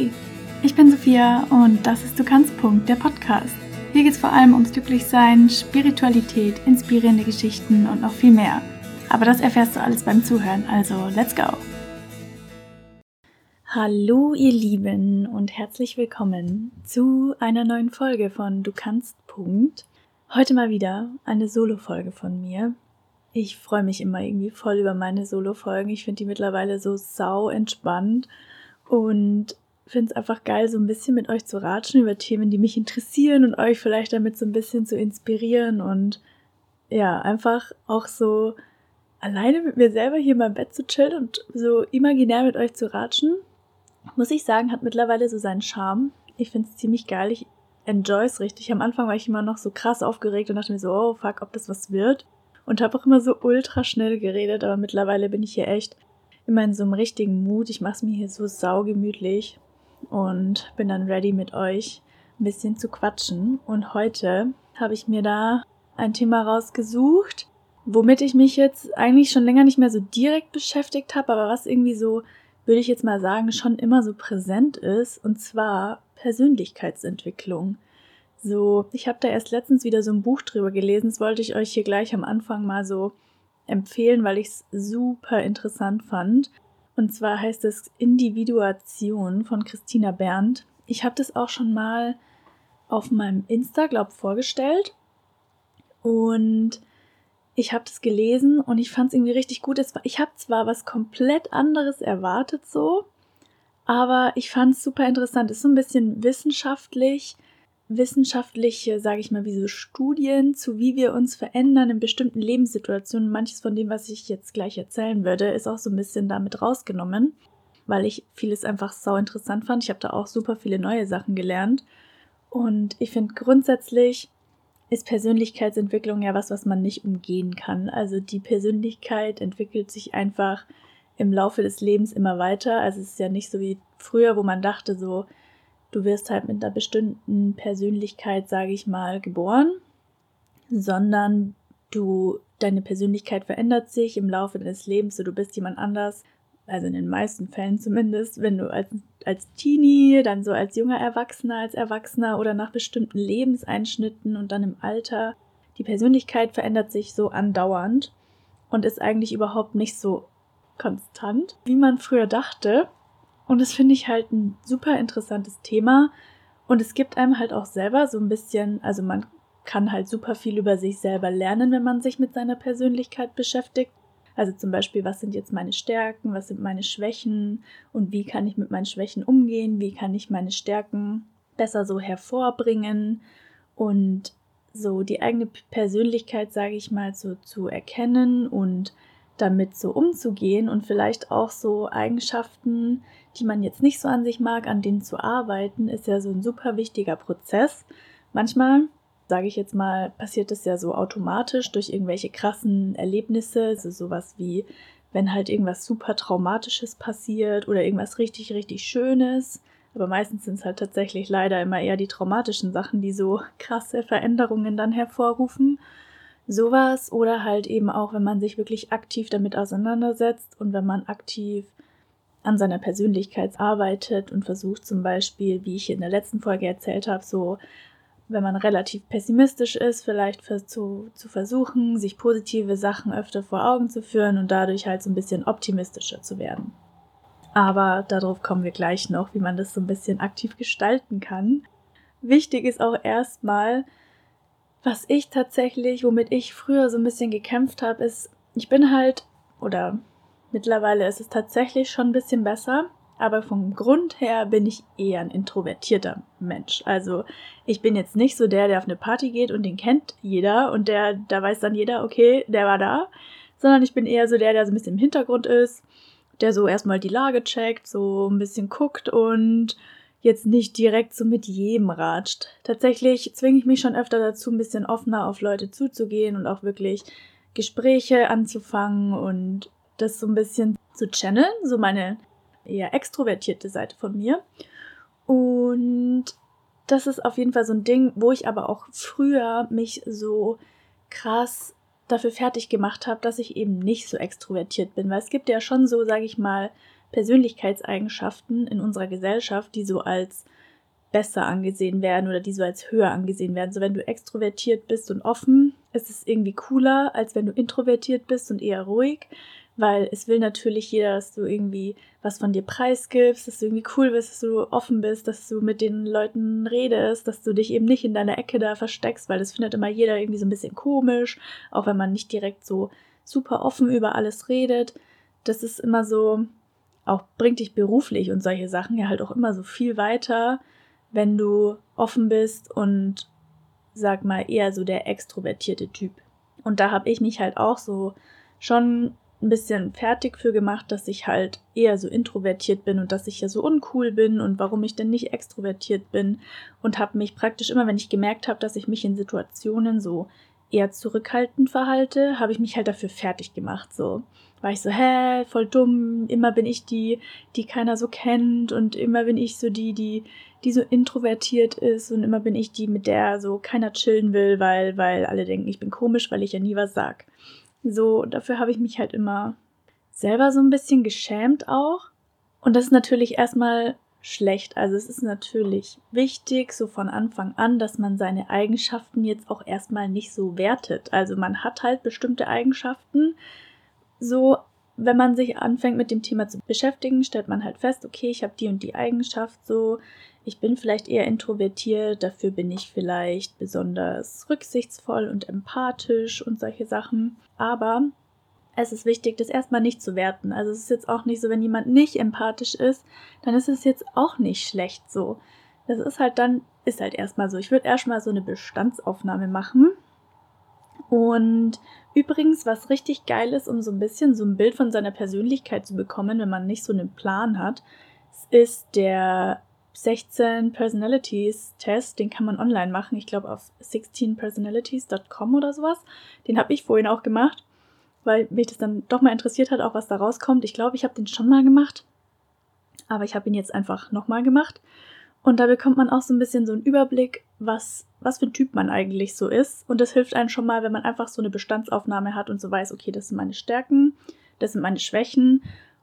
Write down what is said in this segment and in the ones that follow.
Hey, ich bin Sophia und das ist Du kannst Punkt, der Podcast. Hier geht es vor allem ums Glücklichsein, Spiritualität, inspirierende Geschichten und noch viel mehr. Aber das erfährst du alles beim Zuhören, also let's go! Hallo ihr Lieben und herzlich willkommen zu einer neuen Folge von Du kannst Punkt. Heute mal wieder eine Solo-Folge von mir. Ich freue mich immer irgendwie voll über meine Solo-Folgen. Ich finde die mittlerweile so sau entspannt und finde es einfach geil, so ein bisschen mit euch zu ratschen über Themen, die mich interessieren und euch vielleicht damit so ein bisschen zu inspirieren und ja, einfach auch so alleine mit mir selber hier in meinem Bett zu chillen und so imaginär mit euch zu ratschen, muss ich sagen, hat mittlerweile so seinen Charme. Ich finde es ziemlich geil. Ich enjoy es richtig. Am Anfang war ich immer noch so krass aufgeregt und dachte mir so, oh fuck, ob das was wird. Und habe auch immer so ultra schnell geredet, aber mittlerweile bin ich hier echt immer in so einem richtigen Mut. Ich mache es mir hier so saugemütlich und bin dann ready mit euch ein bisschen zu quatschen. Und heute habe ich mir da ein Thema rausgesucht, womit ich mich jetzt eigentlich schon länger nicht mehr so direkt beschäftigt habe, aber was irgendwie so, würde ich jetzt mal sagen, schon immer so präsent ist, und zwar Persönlichkeitsentwicklung. So, ich habe da erst letztens wieder so ein Buch drüber gelesen, das wollte ich euch hier gleich am Anfang mal so empfehlen, weil ich es super interessant fand. Und zwar heißt es Individuation von Christina Berndt. Ich habe das auch schon mal auf meinem Insta, glaube vorgestellt. Und ich habe das gelesen und ich fand es irgendwie richtig gut. ich habe zwar was komplett anderes erwartet so, aber ich fand es super interessant. Es ist so ein bisschen wissenschaftlich, wissenschaftliche, sage ich mal, wie so Studien zu, wie wir uns verändern in bestimmten Lebenssituationen. Manches von dem, was ich jetzt gleich erzählen würde, ist auch so ein bisschen damit rausgenommen, weil ich vieles einfach sau interessant fand. Ich habe da auch super viele neue Sachen gelernt. Und ich finde grundsätzlich ist Persönlichkeitsentwicklung ja was, was man nicht umgehen kann. Also die Persönlichkeit entwickelt sich einfach im Laufe des Lebens immer weiter. Also es ist ja nicht so wie früher, wo man dachte so, du wirst halt mit einer bestimmten Persönlichkeit, sage ich mal, geboren, sondern du, deine Persönlichkeit verändert sich im Laufe deines Lebens, so du bist jemand anders, also in den meisten Fällen zumindest, wenn du als, als Teenie, dann so als junger Erwachsener, als Erwachsener oder nach bestimmten Lebenseinschnitten und dann im Alter, die Persönlichkeit verändert sich so andauernd und ist eigentlich überhaupt nicht so konstant, wie man früher dachte. Und das finde ich halt ein super interessantes Thema. Und es gibt einem halt auch selber so ein bisschen, also man kann halt super viel über sich selber lernen, wenn man sich mit seiner Persönlichkeit beschäftigt. Also zum Beispiel, was sind jetzt meine Stärken, was sind meine Schwächen und wie kann ich mit meinen Schwächen umgehen, wie kann ich meine Stärken besser so hervorbringen und so die eigene Persönlichkeit, sage ich mal, so zu erkennen und damit so umzugehen und vielleicht auch so Eigenschaften, die man jetzt nicht so an sich mag, an denen zu arbeiten, ist ja so ein super wichtiger Prozess. Manchmal, sage ich jetzt mal, passiert es ja so automatisch durch irgendwelche krassen Erlebnisse, also sowas wie wenn halt irgendwas super traumatisches passiert oder irgendwas richtig richtig schönes, aber meistens sind es halt tatsächlich leider immer eher die traumatischen Sachen, die so krasse Veränderungen dann hervorrufen. Sowas oder halt eben auch, wenn man sich wirklich aktiv damit auseinandersetzt und wenn man aktiv an seiner Persönlichkeit arbeitet und versucht zum Beispiel, wie ich in der letzten Folge erzählt habe, so wenn man relativ pessimistisch ist, vielleicht zu, zu versuchen, sich positive Sachen öfter vor Augen zu führen und dadurch halt so ein bisschen optimistischer zu werden. Aber darauf kommen wir gleich noch, wie man das so ein bisschen aktiv gestalten kann. Wichtig ist auch erstmal, was ich tatsächlich, womit ich früher so ein bisschen gekämpft habe, ist, ich bin halt, oder mittlerweile ist es tatsächlich schon ein bisschen besser, aber vom Grund her bin ich eher ein introvertierter Mensch. Also ich bin jetzt nicht so der, der auf eine Party geht und den kennt jeder und der, da weiß dann jeder, okay, der war da, sondern ich bin eher so der, der so ein bisschen im Hintergrund ist, der so erstmal die Lage checkt, so ein bisschen guckt und jetzt nicht direkt so mit jedem ratscht. Tatsächlich zwinge ich mich schon öfter dazu, ein bisschen offener auf Leute zuzugehen und auch wirklich Gespräche anzufangen und das so ein bisschen zu channeln, so meine eher extrovertierte Seite von mir. Und das ist auf jeden Fall so ein Ding, wo ich aber auch früher mich so krass dafür fertig gemacht habe, dass ich eben nicht so extrovertiert bin, weil es gibt ja schon so, sage ich mal, Persönlichkeitseigenschaften in unserer Gesellschaft, die so als besser angesehen werden oder die so als höher angesehen werden. So wenn du extrovertiert bist und offen, ist es irgendwie cooler, als wenn du introvertiert bist und eher ruhig, weil es will natürlich jeder, dass du irgendwie was von dir preisgibst, dass du irgendwie cool bist, dass du offen bist, dass du mit den Leuten redest, dass du dich eben nicht in deiner Ecke da versteckst, weil das findet immer jeder irgendwie so ein bisschen komisch, auch wenn man nicht direkt so super offen über alles redet. Das ist immer so, auch bringt dich beruflich und solche Sachen ja halt auch immer so viel weiter, wenn du offen bist und sag mal eher so der extrovertierte Typ. Und da habe ich mich halt auch so schon ein bisschen fertig für gemacht, dass ich halt eher so introvertiert bin und dass ich ja so uncool bin und warum ich denn nicht extrovertiert bin und habe mich praktisch immer, wenn ich gemerkt habe, dass ich mich in Situationen so eher zurückhaltend verhalte, habe ich mich halt dafür fertig gemacht. So war ich so, hä, voll dumm, immer bin ich die, die keiner so kennt und immer bin ich so die, die, die so introvertiert ist und immer bin ich die, mit der so keiner chillen will, weil, weil alle denken, ich bin komisch, weil ich ja nie was sag. So, dafür habe ich mich halt immer selber so ein bisschen geschämt auch. Und das ist natürlich erstmal schlecht. Also es ist natürlich wichtig, so von Anfang an, dass man seine Eigenschaften jetzt auch erstmal nicht so wertet. Also man hat halt bestimmte Eigenschaften. So, wenn man sich anfängt mit dem Thema zu beschäftigen, stellt man halt fest, okay, ich habe die und die Eigenschaft so. Ich bin vielleicht eher introvertiert, dafür bin ich vielleicht besonders rücksichtsvoll und empathisch und solche Sachen. Aber es ist wichtig, das erstmal nicht zu werten. Also es ist jetzt auch nicht so, wenn jemand nicht empathisch ist, dann ist es jetzt auch nicht schlecht so. Das ist halt dann, ist halt erstmal so. Ich würde erstmal so eine Bestandsaufnahme machen. Und übrigens, was richtig geil ist, um so ein bisschen so ein Bild von seiner Persönlichkeit zu bekommen, wenn man nicht so einen Plan hat, ist der 16 Personalities Test, den kann man online machen. Ich glaube auf 16personalities.com oder sowas. Den habe ich vorhin auch gemacht, weil mich das dann doch mal interessiert hat, auch was da rauskommt. Ich glaube, ich habe den schon mal gemacht, aber ich habe ihn jetzt einfach nochmal gemacht. Und da bekommt man auch so ein bisschen so einen Überblick, was, was für ein Typ man eigentlich so ist. Und das hilft einem schon mal, wenn man einfach so eine Bestandsaufnahme hat und so weiß, okay, das sind meine Stärken, das sind meine Schwächen.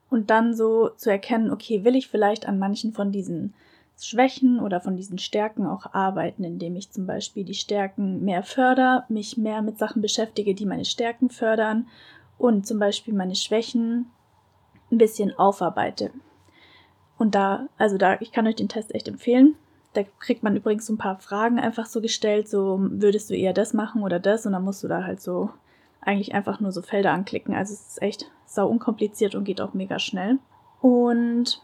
Und dann so zu erkennen, okay, will ich vielleicht an manchen von diesen Schwächen oder von diesen Stärken auch arbeiten, indem ich zum Beispiel die Stärken mehr fördere, mich mehr mit Sachen beschäftige, die meine Stärken fördern und zum Beispiel meine Schwächen ein bisschen aufarbeite. Und da, also da, ich kann euch den Test echt empfehlen. Da kriegt man übrigens so ein paar Fragen einfach so gestellt, so würdest du eher das machen oder das und dann musst du da halt so eigentlich einfach nur so Felder anklicken. Also es ist echt sau unkompliziert und geht auch mega schnell. Und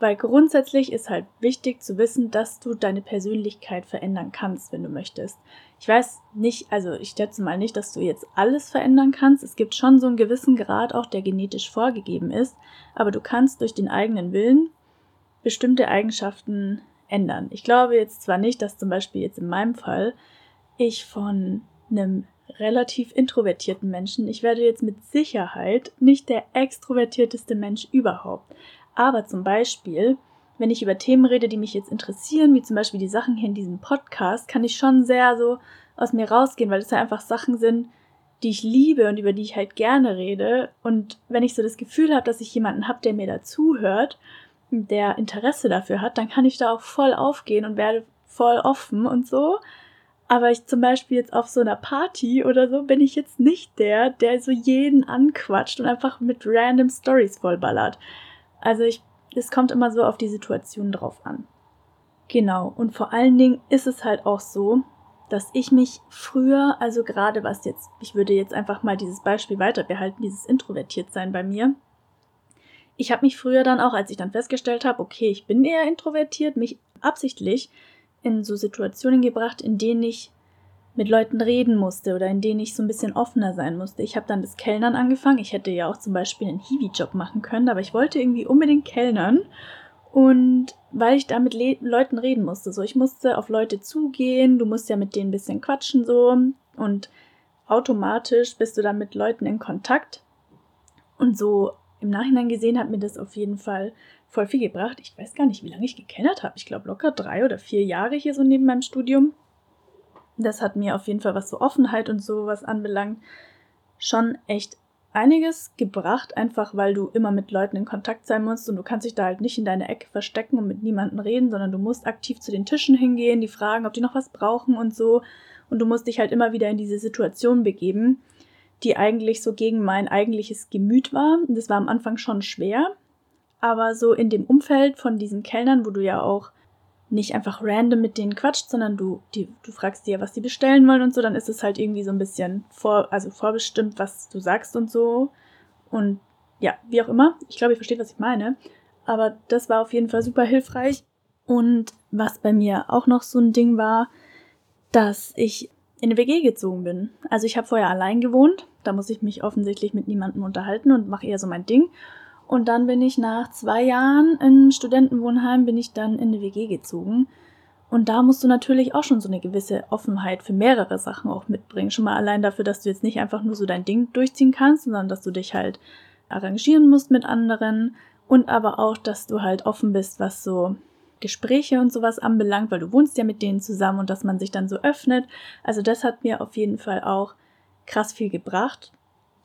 weil grundsätzlich ist halt wichtig zu wissen, dass du deine Persönlichkeit verändern kannst, wenn du möchtest. Ich weiß nicht, also ich schätze mal nicht, dass du jetzt alles verändern kannst. Es gibt schon so einen gewissen Grad auch, der genetisch vorgegeben ist, aber du kannst durch den eigenen Willen bestimmte Eigenschaften ändern. Ich glaube jetzt zwar nicht, dass zum Beispiel jetzt in meinem Fall ich von einem relativ introvertierten Menschen, ich werde jetzt mit Sicherheit nicht der extrovertierteste Mensch überhaupt. Aber zum Beispiel, wenn ich über Themen rede, die mich jetzt interessieren, wie zum Beispiel die Sachen hier in diesem Podcast, kann ich schon sehr so aus mir rausgehen, weil es ja einfach Sachen sind, die ich liebe und über die ich halt gerne rede. Und wenn ich so das Gefühl habe, dass ich jemanden habe, der mir dazuhört, der Interesse dafür hat, dann kann ich da auch voll aufgehen und werde voll offen und so. Aber ich zum Beispiel jetzt auf so einer Party oder so bin ich jetzt nicht der, der so jeden anquatscht und einfach mit random Stories vollballert. Also ich, es kommt immer so auf die Situation drauf an. Genau. Und vor allen Dingen ist es halt auch so, dass ich mich früher, also gerade was jetzt, ich würde jetzt einfach mal dieses Beispiel weiter behalten, dieses introvertiert sein bei mir. Ich habe mich früher dann auch, als ich dann festgestellt habe, okay, ich bin eher introvertiert, mich absichtlich in so Situationen gebracht, in denen ich mit Leuten reden musste oder in denen ich so ein bisschen offener sein musste. Ich habe dann das Kellnern angefangen. Ich hätte ja auch zum Beispiel einen Hiwi-Job machen können, aber ich wollte irgendwie unbedingt Kellnern. Und weil ich da mit Le Leuten reden musste, so ich musste auf Leute zugehen, du musst ja mit denen ein bisschen quatschen so und automatisch bist du dann mit Leuten in Kontakt. Und so im Nachhinein gesehen hat mir das auf jeden Fall voll viel gebracht. Ich weiß gar nicht, wie lange ich gekennert habe. Ich glaube locker drei oder vier Jahre hier so neben meinem Studium das hat mir auf jeden Fall, was so Offenheit und sowas anbelangt, schon echt einiges gebracht, einfach weil du immer mit Leuten in Kontakt sein musst und du kannst dich da halt nicht in deine Ecke verstecken und mit niemandem reden, sondern du musst aktiv zu den Tischen hingehen, die fragen, ob die noch was brauchen und so. Und du musst dich halt immer wieder in diese Situation begeben, die eigentlich so gegen mein eigentliches Gemüt war. Das war am Anfang schon schwer. Aber so in dem Umfeld von diesen Kellnern, wo du ja auch nicht einfach random mit denen quatscht, sondern du, die, du fragst dir, was die bestellen wollen und so, dann ist es halt irgendwie so ein bisschen vor, also vorbestimmt, was du sagst und so. Und ja, wie auch immer. Ich glaube, ihr versteht, was ich meine. Aber das war auf jeden Fall super hilfreich. Und was bei mir auch noch so ein Ding war, dass ich in eine WG gezogen bin. Also ich habe vorher allein gewohnt, da muss ich mich offensichtlich mit niemandem unterhalten und mache eher so mein Ding. Und dann bin ich nach zwei Jahren im Studentenwohnheim, bin ich dann in eine WG gezogen. Und da musst du natürlich auch schon so eine gewisse Offenheit für mehrere Sachen auch mitbringen. Schon mal allein dafür, dass du jetzt nicht einfach nur so dein Ding durchziehen kannst, sondern dass du dich halt arrangieren musst mit anderen und aber auch, dass du halt offen bist, was so Gespräche und sowas anbelangt, weil du wohnst ja mit denen zusammen und dass man sich dann so öffnet. Also das hat mir auf jeden Fall auch krass viel gebracht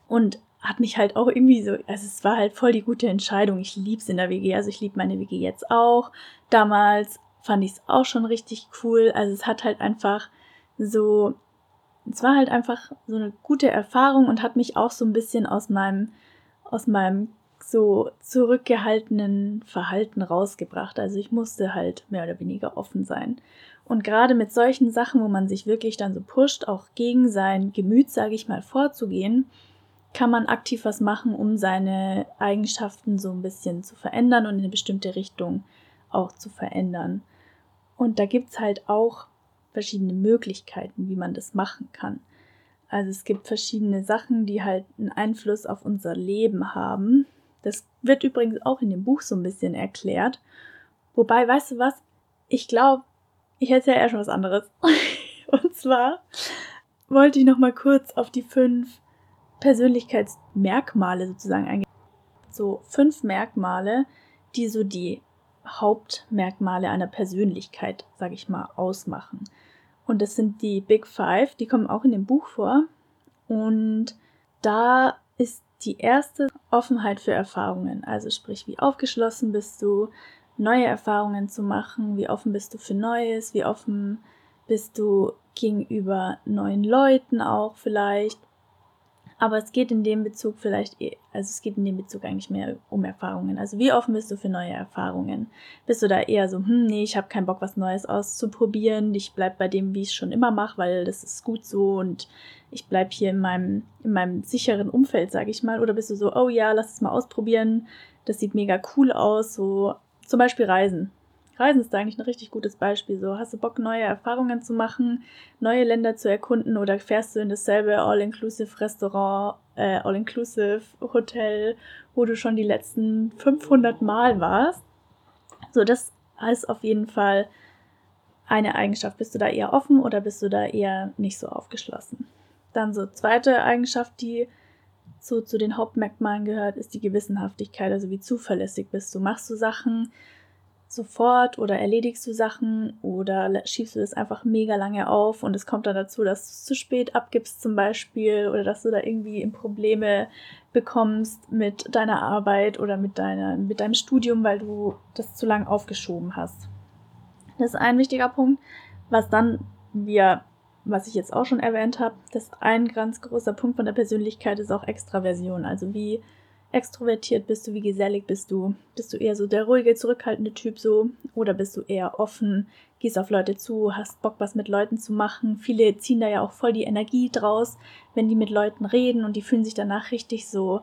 und hat mich halt auch irgendwie so, also es war halt voll die gute Entscheidung. Ich lieb's in der WG, also ich liebe meine WG jetzt auch. Damals fand ich es auch schon richtig cool. Also es hat halt einfach so, es war halt einfach so eine gute Erfahrung und hat mich auch so ein bisschen aus meinem, aus meinem so zurückgehaltenen Verhalten rausgebracht. Also ich musste halt mehr oder weniger offen sein. Und gerade mit solchen Sachen, wo man sich wirklich dann so pusht, auch gegen sein Gemüt, sage ich mal, vorzugehen, kann man aktiv was machen, um seine Eigenschaften so ein bisschen zu verändern und in eine bestimmte Richtung auch zu verändern. Und da gibt es halt auch verschiedene Möglichkeiten, wie man das machen kann. Also es gibt verschiedene Sachen, die halt einen Einfluss auf unser Leben haben. Das wird übrigens auch in dem Buch so ein bisschen erklärt. Wobei, weißt du was? Ich glaube, ich hätte ja eher schon was anderes. Und zwar wollte ich noch mal kurz auf die fünf Persönlichkeitsmerkmale sozusagen eingehen. So fünf Merkmale, die so die Hauptmerkmale einer Persönlichkeit, sage ich mal, ausmachen. Und das sind die Big Five, die kommen auch in dem Buch vor. Und da ist die erste Offenheit für Erfahrungen. Also sprich, wie aufgeschlossen bist du, neue Erfahrungen zu machen, wie offen bist du für Neues, wie offen bist du gegenüber neuen Leuten auch vielleicht. Aber es geht in dem Bezug vielleicht, eh, also es geht in dem Bezug eigentlich mehr um Erfahrungen. Also wie offen bist du für neue Erfahrungen? Bist du da eher so, hm, nee, ich habe keinen Bock, was Neues auszuprobieren. Ich bleib bei dem, wie ich es schon immer mache, weil das ist gut so und ich bleib hier in meinem, in meinem sicheren Umfeld, sage ich mal. Oder bist du so, oh ja, lass es mal ausprobieren. Das sieht mega cool aus. So zum Beispiel Reisen. Reisen ist da eigentlich ein richtig gutes Beispiel. So, hast du Bock, neue Erfahrungen zu machen, neue Länder zu erkunden oder fährst du in dasselbe All-Inclusive Restaurant, äh, All-Inclusive Hotel, wo du schon die letzten 500 Mal warst? So, das ist auf jeden Fall eine Eigenschaft. Bist du da eher offen oder bist du da eher nicht so aufgeschlossen? Dann so zweite Eigenschaft, die so zu den Hauptmerkmalen gehört, ist die Gewissenhaftigkeit. Also wie zuverlässig bist du? Machst du Sachen, sofort oder erledigst du Sachen oder schiebst du das einfach mega lange auf und es kommt dann dazu, dass du es zu spät abgibst zum Beispiel oder dass du da irgendwie Probleme bekommst mit deiner Arbeit oder mit, deiner, mit deinem Studium, weil du das zu lang aufgeschoben hast. Das ist ein wichtiger Punkt, was dann wir, was ich jetzt auch schon erwähnt habe, das ein ganz großer Punkt von der Persönlichkeit ist auch Extraversion, also wie extrovertiert bist du, wie gesellig bist du? Bist du eher so der ruhige, zurückhaltende Typ so? Oder bist du eher offen, gehst auf Leute zu, hast Bock, was mit Leuten zu machen? Viele ziehen da ja auch voll die Energie draus, wenn die mit Leuten reden und die fühlen sich danach richtig so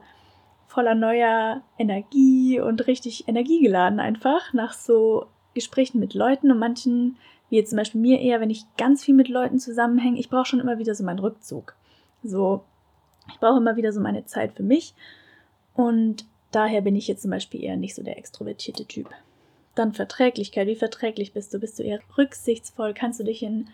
voller neuer Energie und richtig energiegeladen einfach nach so Gesprächen mit Leuten und manchen, wie jetzt zum Beispiel mir eher, wenn ich ganz viel mit Leuten zusammenhänge, ich brauche schon immer wieder so meinen Rückzug. So, ich brauche immer wieder so meine Zeit für mich und daher bin ich jetzt zum Beispiel eher nicht so der extrovertierte Typ. Dann Verträglichkeit. Wie verträglich bist du? Bist du eher rücksichtsvoll? Kannst du dich in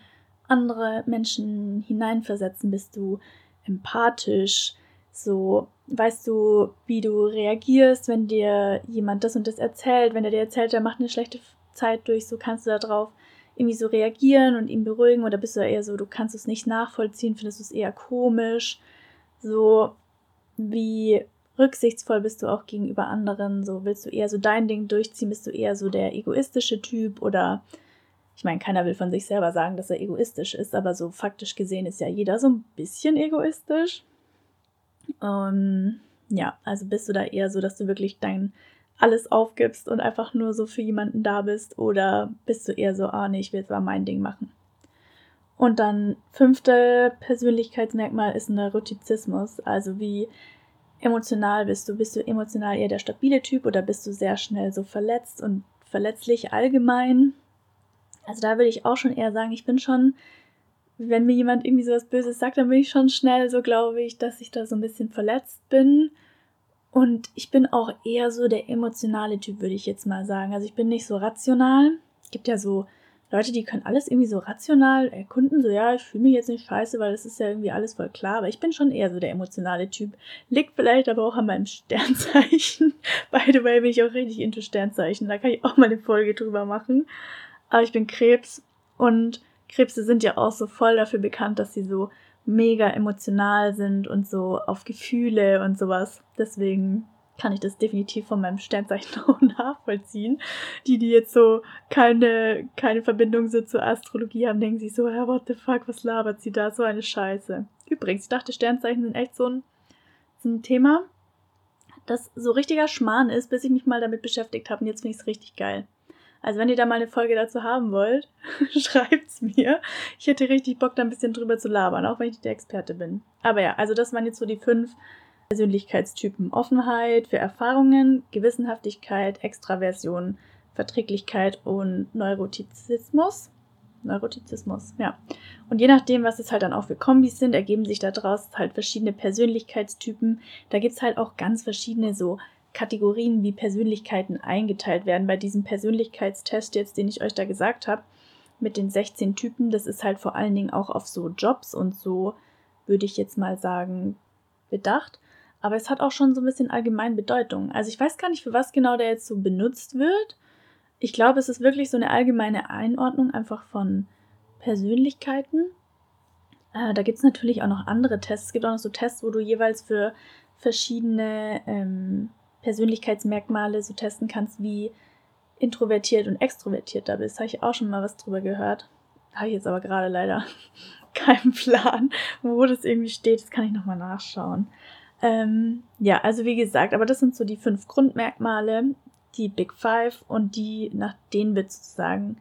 andere Menschen hineinversetzen? Bist du empathisch? So, weißt du, wie du reagierst, wenn dir jemand das und das erzählt? Wenn er dir erzählt, er macht eine schlechte Zeit durch, so kannst du darauf irgendwie so reagieren und ihn beruhigen? Oder bist du eher so, du kannst es nicht nachvollziehen, findest du es eher komisch? So, wie rücksichtsvoll bist du auch gegenüber anderen? So willst du eher so dein Ding durchziehen? Bist du eher so der egoistische Typ oder ich meine, keiner will von sich selber sagen, dass er egoistisch ist, aber so faktisch gesehen ist ja jeder so ein bisschen egoistisch. Ähm, ja, also bist du da eher so, dass du wirklich dein alles aufgibst und einfach nur so für jemanden da bist oder bist du eher so, ah nee, ich will mal mein Ding machen. Und dann fünfte Persönlichkeitsmerkmal ist Neurotizismus, also wie emotional bist du? Bist du emotional eher der stabile Typ oder bist du sehr schnell so verletzt und verletzlich allgemein? Also da würde ich auch schon eher sagen, ich bin schon, wenn mir jemand irgendwie sowas Böses sagt, dann bin ich schon schnell so, glaube ich, dass ich da so ein bisschen verletzt bin. Und ich bin auch eher so der emotionale Typ, würde ich jetzt mal sagen. Also ich bin nicht so rational. Es gibt ja so Leute, die können alles irgendwie so rational erkunden, so ja, ich fühle mich jetzt nicht scheiße, weil das ist ja irgendwie alles voll klar, aber ich bin schon eher so der emotionale Typ. Liegt vielleicht aber auch an meinem Sternzeichen. By the way, bin ich auch richtig into Sternzeichen, da kann ich auch mal eine Folge drüber machen. Aber ich bin Krebs und Krebse sind ja auch so voll dafür bekannt, dass sie so mega emotional sind und so auf Gefühle und sowas. Deswegen kann ich das definitiv von meinem Sternzeichen auch nachvollziehen. Die, die jetzt so keine, keine Verbindung so zur Astrologie haben, denken sich so, ja, what the fuck, was labert sie da? So eine Scheiße. Übrigens, ich dachte, Sternzeichen sind echt so ein, so ein Thema, das so richtiger Schmarrn ist, bis ich mich mal damit beschäftigt habe. Und jetzt finde ich es richtig geil. Also wenn ihr da mal eine Folge dazu haben wollt, schreibt's mir. Ich hätte richtig Bock, da ein bisschen drüber zu labern, auch wenn ich nicht der Experte bin. Aber ja, also das waren jetzt so die fünf Persönlichkeitstypen Offenheit für Erfahrungen, Gewissenhaftigkeit, Extraversion, Verträglichkeit und Neurotizismus. Neurotizismus, ja. Und je nachdem, was es halt dann auch für Kombis sind, ergeben sich daraus halt verschiedene Persönlichkeitstypen. Da gibt es halt auch ganz verschiedene so Kategorien, wie Persönlichkeiten eingeteilt werden. Bei diesem Persönlichkeitstest jetzt, den ich euch da gesagt habe, mit den 16 Typen, das ist halt vor allen Dingen auch auf so Jobs und so, würde ich jetzt mal sagen, bedacht aber es hat auch schon so ein bisschen allgemein Bedeutung. Also ich weiß gar nicht, für was genau der jetzt so benutzt wird. Ich glaube, es ist wirklich so eine allgemeine Einordnung einfach von Persönlichkeiten. Äh, da gibt es natürlich auch noch andere Tests. Es gibt auch noch so Tests, wo du jeweils für verschiedene ähm, Persönlichkeitsmerkmale so testen kannst, wie introvertiert und extrovertiert da bist. Habe ich auch schon mal was drüber gehört. Habe ich jetzt aber gerade leider keinen Plan, wo das irgendwie steht. Das kann ich nochmal nachschauen. Ähm, ja, also wie gesagt, aber das sind so die fünf Grundmerkmale, die Big Five und die, nach denen wird sozusagen,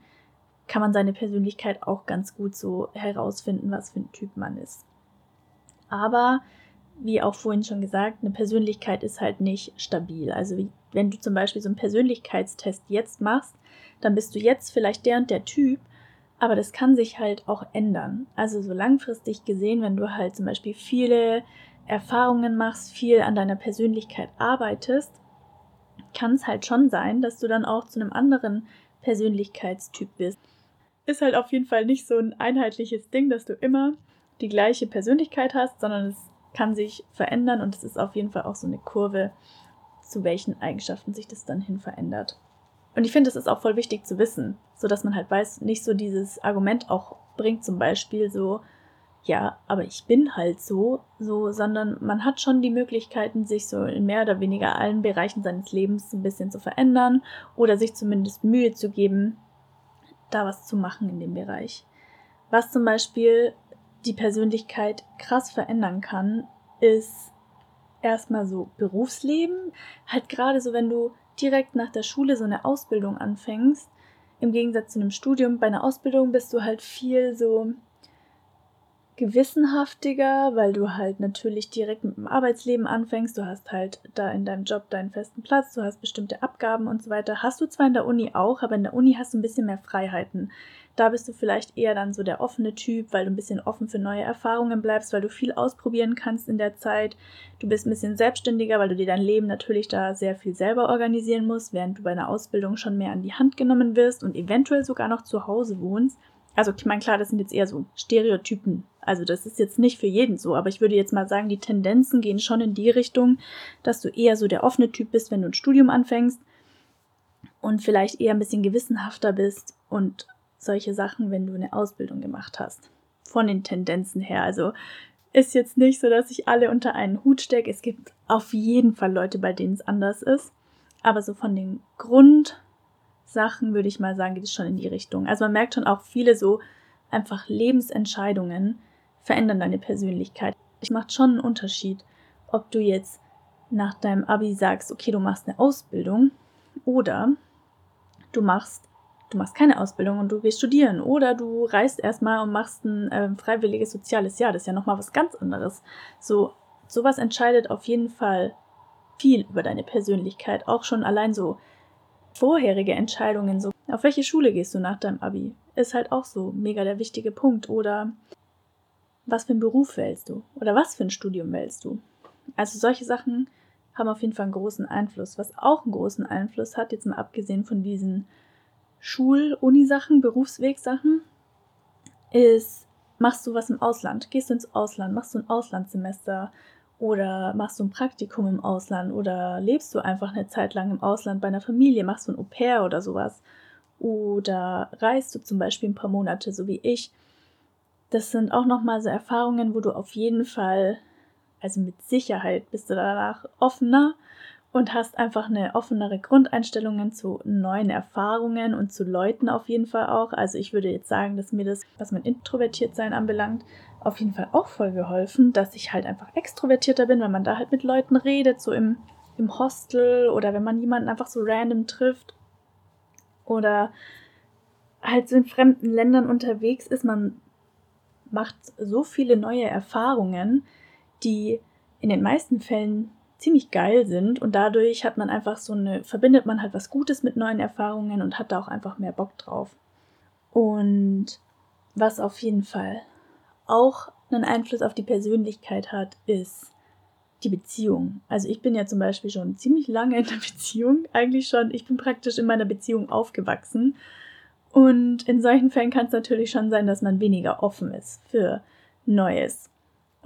kann man seine Persönlichkeit auch ganz gut so herausfinden, was für ein Typ man ist. Aber, wie auch vorhin schon gesagt, eine Persönlichkeit ist halt nicht stabil. Also wie, wenn du zum Beispiel so einen Persönlichkeitstest jetzt machst, dann bist du jetzt vielleicht der und der Typ, aber das kann sich halt auch ändern. Also so langfristig gesehen, wenn du halt zum Beispiel viele Erfahrungen machst, viel an deiner Persönlichkeit arbeitest, kann es halt schon sein, dass du dann auch zu einem anderen Persönlichkeitstyp bist. Ist halt auf jeden Fall nicht so ein einheitliches Ding, dass du immer die gleiche Persönlichkeit hast, sondern es kann sich verändern und es ist auf jeden Fall auch so eine Kurve, zu welchen Eigenschaften sich das dann hin verändert. Und ich finde, es ist auch voll wichtig zu wissen, so dass man halt weiß, nicht so dieses Argument auch bringt, zum Beispiel so, ja, aber ich bin halt so, so, sondern man hat schon die Möglichkeiten, sich so in mehr oder weniger allen Bereichen seines Lebens ein bisschen zu verändern oder sich zumindest Mühe zu geben, da was zu machen in dem Bereich. Was zum Beispiel die Persönlichkeit krass verändern kann, ist erstmal so Berufsleben. Halt gerade so, wenn du direkt nach der Schule so eine Ausbildung anfängst, im Gegensatz zu einem Studium, bei einer Ausbildung bist du halt viel so gewissenhaftiger, weil du halt natürlich direkt mit dem Arbeitsleben anfängst. Du hast halt da in deinem Job deinen festen Platz, du hast bestimmte Abgaben und so weiter. Hast du zwar in der Uni auch, aber in der Uni hast du ein bisschen mehr Freiheiten. Da bist du vielleicht eher dann so der offene Typ, weil du ein bisschen offen für neue Erfahrungen bleibst, weil du viel ausprobieren kannst in der Zeit. Du bist ein bisschen selbstständiger, weil du dir dein Leben natürlich da sehr viel selber organisieren musst, während du bei einer Ausbildung schon mehr an die Hand genommen wirst und eventuell sogar noch zu Hause wohnst. Also ich meine, klar, das sind jetzt eher so Stereotypen. Also das ist jetzt nicht für jeden so, aber ich würde jetzt mal sagen, die Tendenzen gehen schon in die Richtung, dass du eher so der offene Typ bist, wenn du ein Studium anfängst und vielleicht eher ein bisschen gewissenhafter bist und solche Sachen, wenn du eine Ausbildung gemacht hast. Von den Tendenzen her. Also ist jetzt nicht so, dass ich alle unter einen Hut stecke. Es gibt auf jeden Fall Leute, bei denen es anders ist. Aber so von den Grundsachen würde ich mal sagen, geht es schon in die Richtung. Also man merkt schon auch viele so einfach Lebensentscheidungen verändern deine Persönlichkeit. Es macht schon einen Unterschied, ob du jetzt nach deinem Abi sagst, okay, du machst eine Ausbildung oder du machst du machst keine Ausbildung und du gehst studieren oder du reist erstmal und machst ein äh, freiwilliges soziales Jahr. Das ist ja nochmal was ganz anderes. So, sowas entscheidet auf jeden Fall viel über deine Persönlichkeit. Auch schon allein so vorherige Entscheidungen, so auf welche Schule gehst du nach deinem Abi, ist halt auch so mega der wichtige Punkt. Oder was für einen Beruf wählst du? Oder was für ein Studium wählst du? Also solche Sachen haben auf jeden Fall einen großen Einfluss. Was auch einen großen Einfluss hat, jetzt mal abgesehen von diesen Schul-Uni-Sachen, Berufswegsachen, ist, machst du was im Ausland? Gehst du ins Ausland? Machst du ein Auslandssemester? Oder machst du ein Praktikum im Ausland? Oder lebst du einfach eine Zeit lang im Ausland bei einer Familie? Machst du ein Au-pair oder sowas? Oder reist du zum Beispiel ein paar Monate, so wie ich? Das sind auch nochmal so Erfahrungen, wo du auf jeden Fall, also mit Sicherheit bist du danach offener und hast einfach eine offenere Grundeinstellung zu neuen Erfahrungen und zu Leuten auf jeden Fall auch. Also ich würde jetzt sagen, dass mir das, was mein Introvertiertsein anbelangt, auf jeden Fall auch voll geholfen, dass ich halt einfach extrovertierter bin, weil man da halt mit Leuten redet, so im, im Hostel oder wenn man jemanden einfach so random trifft oder halt so in fremden Ländern unterwegs ist, man macht so viele neue Erfahrungen, die in den meisten Fällen ziemlich geil sind und dadurch hat man einfach so eine, verbindet man halt was Gutes mit neuen Erfahrungen und hat da auch einfach mehr Bock drauf. Und was auf jeden Fall auch einen Einfluss auf die Persönlichkeit hat, ist die Beziehung. Also ich bin ja zum Beispiel schon ziemlich lange in der Beziehung, eigentlich schon, ich bin praktisch in meiner Beziehung aufgewachsen. Und in solchen Fällen kann es natürlich schon sein, dass man weniger offen ist für Neues.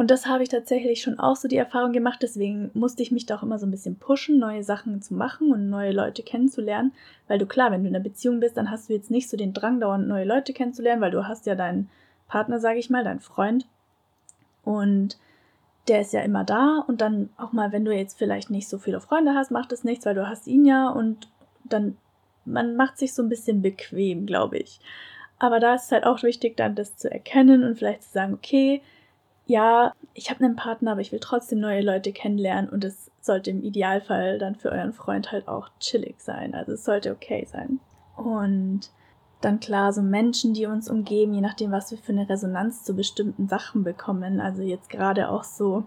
Und das habe ich tatsächlich schon auch so die Erfahrung gemacht. Deswegen musste ich mich da auch immer so ein bisschen pushen, neue Sachen zu machen und neue Leute kennenzulernen. Weil du klar, wenn du in einer Beziehung bist, dann hast du jetzt nicht so den Drang, dauernd neue Leute kennenzulernen, weil du hast ja deinen Partner, sage ich mal, deinen Freund. Und der ist ja immer da. Und dann auch mal, wenn du jetzt vielleicht nicht so viele Freunde hast, macht das nichts, weil du hast ihn ja. Und dann, man macht sich so ein bisschen bequem, glaube ich. Aber da ist es halt auch wichtig, dann das zu erkennen und vielleicht zu sagen, okay, ja, ich habe einen Partner, aber ich will trotzdem neue Leute kennenlernen und es sollte im Idealfall dann für euren Freund halt auch chillig sein. Also es sollte okay sein. Und dann klar, so Menschen, die uns umgeben, je nachdem, was wir für eine Resonanz zu bestimmten Sachen bekommen. Also jetzt gerade auch so,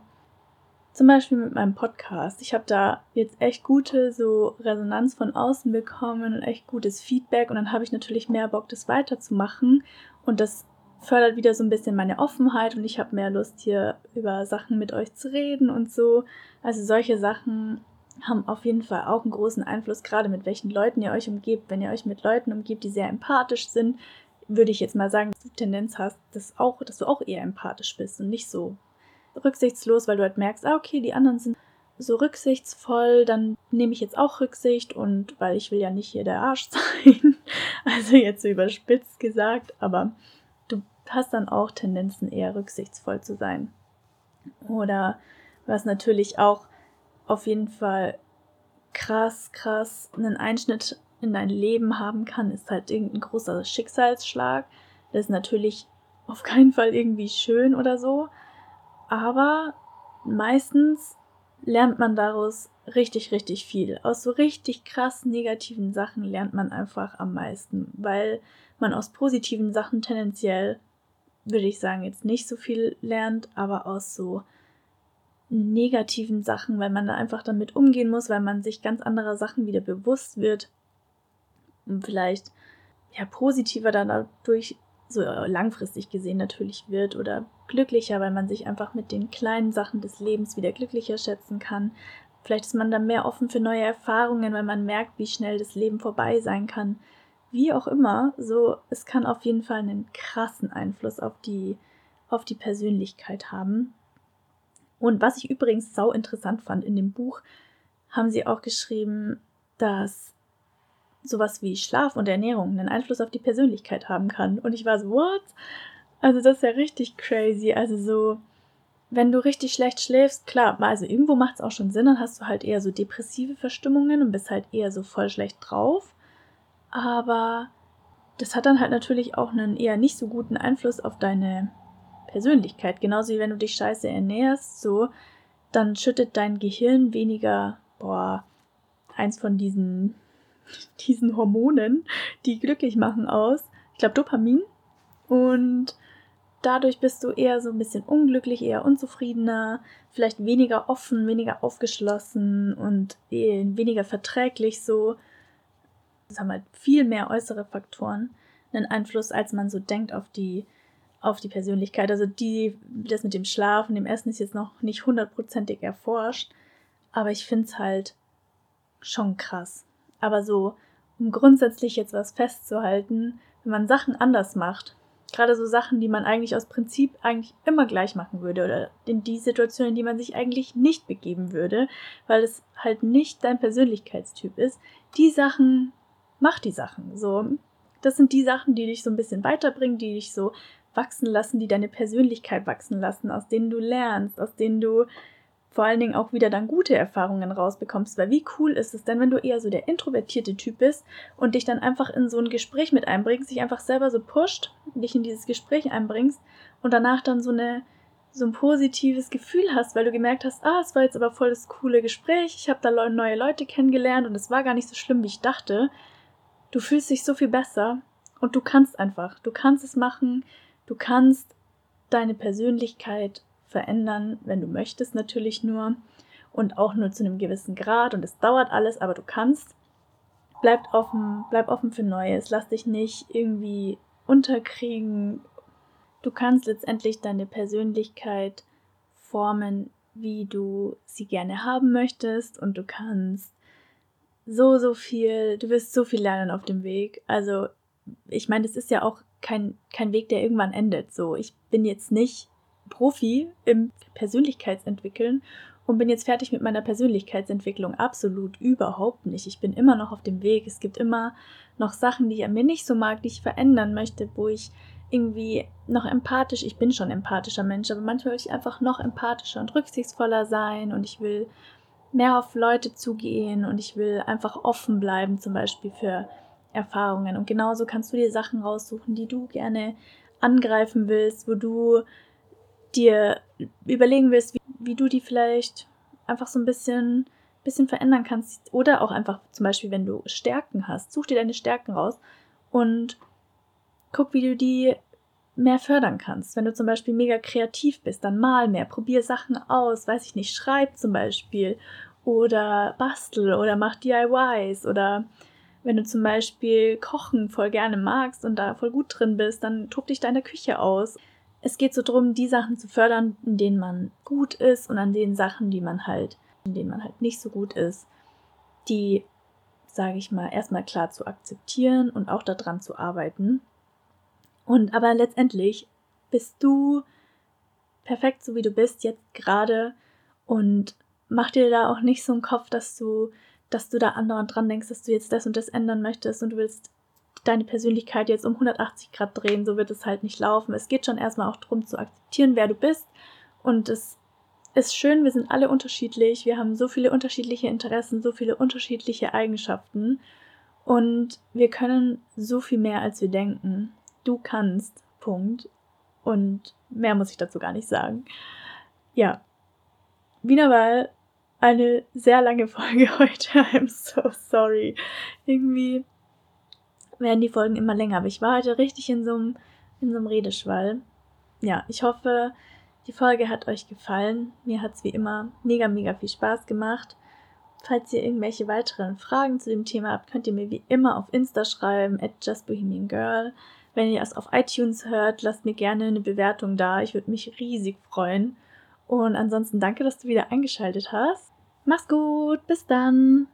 zum Beispiel mit meinem Podcast. Ich habe da jetzt echt gute so Resonanz von außen bekommen und echt gutes Feedback und dann habe ich natürlich mehr Bock, das weiterzumachen und das fördert wieder so ein bisschen meine Offenheit und ich habe mehr Lust, hier über Sachen mit euch zu reden und so. Also solche Sachen haben auf jeden Fall auch einen großen Einfluss, gerade mit welchen Leuten ihr euch umgebt. Wenn ihr euch mit Leuten umgebt, die sehr empathisch sind, würde ich jetzt mal sagen, dass du Tendenz hast, dass, auch, dass du auch eher empathisch bist und nicht so rücksichtslos, weil du halt merkst, ah, okay, die anderen sind so rücksichtsvoll, dann nehme ich jetzt auch Rücksicht und weil ich will ja nicht hier der Arsch sein. Also jetzt so überspitzt gesagt, aber hast dann auch Tendenzen, eher rücksichtsvoll zu sein. Oder was natürlich auch auf jeden Fall krass, krass einen Einschnitt in dein Leben haben kann, ist halt irgendein großer Schicksalsschlag. Das ist natürlich auf keinen Fall irgendwie schön oder so. Aber meistens lernt man daraus richtig, richtig viel. Aus so richtig krass negativen Sachen lernt man einfach am meisten, weil man aus positiven Sachen tendenziell würde ich sagen, jetzt nicht so viel lernt, aber aus so negativen Sachen, weil man da einfach damit umgehen muss, weil man sich ganz anderer Sachen wieder bewusst wird und vielleicht ja positiver dann dadurch so langfristig gesehen natürlich wird oder glücklicher, weil man sich einfach mit den kleinen Sachen des Lebens wieder glücklicher schätzen kann. Vielleicht ist man dann mehr offen für neue Erfahrungen, weil man merkt, wie schnell das Leben vorbei sein kann wie auch immer, so es kann auf jeden Fall einen krassen Einfluss auf die auf die Persönlichkeit haben. Und was ich übrigens sau interessant fand in dem Buch, haben sie auch geschrieben, dass sowas wie Schlaf und Ernährung einen Einfluss auf die Persönlichkeit haben kann. Und ich war so, what? Also das ist ja richtig crazy. Also so, wenn du richtig schlecht schläfst, klar, also irgendwo macht es auch schon Sinn, dann hast du halt eher so depressive Verstimmungen und bist halt eher so voll schlecht drauf. Aber das hat dann halt natürlich auch einen eher nicht so guten Einfluss auf deine Persönlichkeit. Genauso wie wenn du dich scheiße ernährst, so, dann schüttet dein Gehirn weniger, boah, eins von diesen, diesen Hormonen, die glücklich machen, aus. Ich glaube Dopamin. Und dadurch bist du eher so ein bisschen unglücklich, eher unzufriedener, vielleicht weniger offen, weniger aufgeschlossen und weniger verträglich so. Das haben halt viel mehr äußere Faktoren einen Einfluss, als man so denkt auf die, auf die Persönlichkeit. Also die, das mit dem Schlafen, dem Essen ist jetzt noch nicht hundertprozentig erforscht, aber ich finde es halt schon krass. Aber so, um grundsätzlich jetzt was festzuhalten, wenn man Sachen anders macht, gerade so Sachen, die man eigentlich aus Prinzip eigentlich immer gleich machen würde oder in die Situationen, in die man sich eigentlich nicht begeben würde, weil es halt nicht dein Persönlichkeitstyp ist, die Sachen, mach die Sachen. So, das sind die Sachen, die dich so ein bisschen weiterbringen, die dich so wachsen lassen, die deine Persönlichkeit wachsen lassen, aus denen du lernst, aus denen du vor allen Dingen auch wieder dann gute Erfahrungen rausbekommst. Weil wie cool ist es denn, wenn du eher so der introvertierte Typ bist und dich dann einfach in so ein Gespräch mit einbringst, dich einfach selber so pusht, dich in dieses Gespräch einbringst und danach dann so eine so ein positives Gefühl hast, weil du gemerkt hast, ah, es war jetzt aber voll das coole Gespräch, ich habe da neue Leute kennengelernt und es war gar nicht so schlimm, wie ich dachte. Du fühlst dich so viel besser und du kannst einfach, du kannst es machen, du kannst deine Persönlichkeit verändern, wenn du möchtest natürlich nur und auch nur zu einem gewissen Grad und es dauert alles, aber du kannst. Bleib offen, bleib offen für Neues, lass dich nicht irgendwie unterkriegen. Du kannst letztendlich deine Persönlichkeit formen, wie du sie gerne haben möchtest und du kannst so, so viel, du wirst so viel lernen auf dem Weg. Also, ich meine, es ist ja auch kein, kein Weg, der irgendwann endet. So, ich bin jetzt nicht Profi im Persönlichkeitsentwickeln und bin jetzt fertig mit meiner Persönlichkeitsentwicklung. Absolut überhaupt nicht. Ich bin immer noch auf dem Weg. Es gibt immer noch Sachen, die ich an mir nicht so mag, die ich verändern möchte, wo ich irgendwie noch empathisch, ich bin schon empathischer Mensch, aber manchmal will ich einfach noch empathischer und rücksichtsvoller sein und ich will mehr auf Leute zugehen und ich will einfach offen bleiben, zum Beispiel für Erfahrungen. Und genauso kannst du dir Sachen raussuchen, die du gerne angreifen willst, wo du dir überlegen willst, wie, wie du die vielleicht einfach so ein bisschen, bisschen verändern kannst. Oder auch einfach zum Beispiel, wenn du Stärken hast, such dir deine Stärken raus und guck, wie du die mehr fördern kannst. Wenn du zum Beispiel mega kreativ bist, dann mal mehr, probier Sachen aus, weiß ich nicht, schreib zum Beispiel oder bastel oder mach DIYs oder wenn du zum Beispiel Kochen voll gerne magst und da voll gut drin bist, dann tob dich deine Küche aus es geht so darum, die Sachen zu fördern, in denen man gut ist und an den Sachen, die man halt, in denen man halt nicht so gut ist, die, sage ich mal, erstmal klar zu akzeptieren und auch daran zu arbeiten. Und aber letztendlich bist du perfekt so wie du bist jetzt gerade und mach dir da auch nicht so einen Kopf, dass du, dass du da andauernd dran denkst, dass du jetzt das und das ändern möchtest und du willst deine Persönlichkeit jetzt um 180 Grad drehen, so wird es halt nicht laufen. Es geht schon erstmal auch darum zu akzeptieren, wer du bist. Und es ist schön, wir sind alle unterschiedlich, wir haben so viele unterschiedliche Interessen, so viele unterschiedliche Eigenschaften. Und wir können so viel mehr, als wir denken. Du kannst. Punkt. Und mehr muss ich dazu gar nicht sagen. Ja. Wieder mal eine sehr lange Folge heute. I'm so sorry. Irgendwie werden die Folgen immer länger. Aber ich war heute richtig in so einem, in so einem Redeschwall. Ja, ich hoffe, die Folge hat euch gefallen. Mir hat es wie immer mega, mega viel Spaß gemacht. Falls ihr irgendwelche weiteren Fragen zu dem Thema habt, könnt ihr mir wie immer auf Insta schreiben, at justbohemiangirl. Wenn ihr es auf iTunes hört, lasst mir gerne eine Bewertung da. Ich würde mich riesig freuen. Und ansonsten danke, dass du wieder eingeschaltet hast. Mach's gut, bis dann.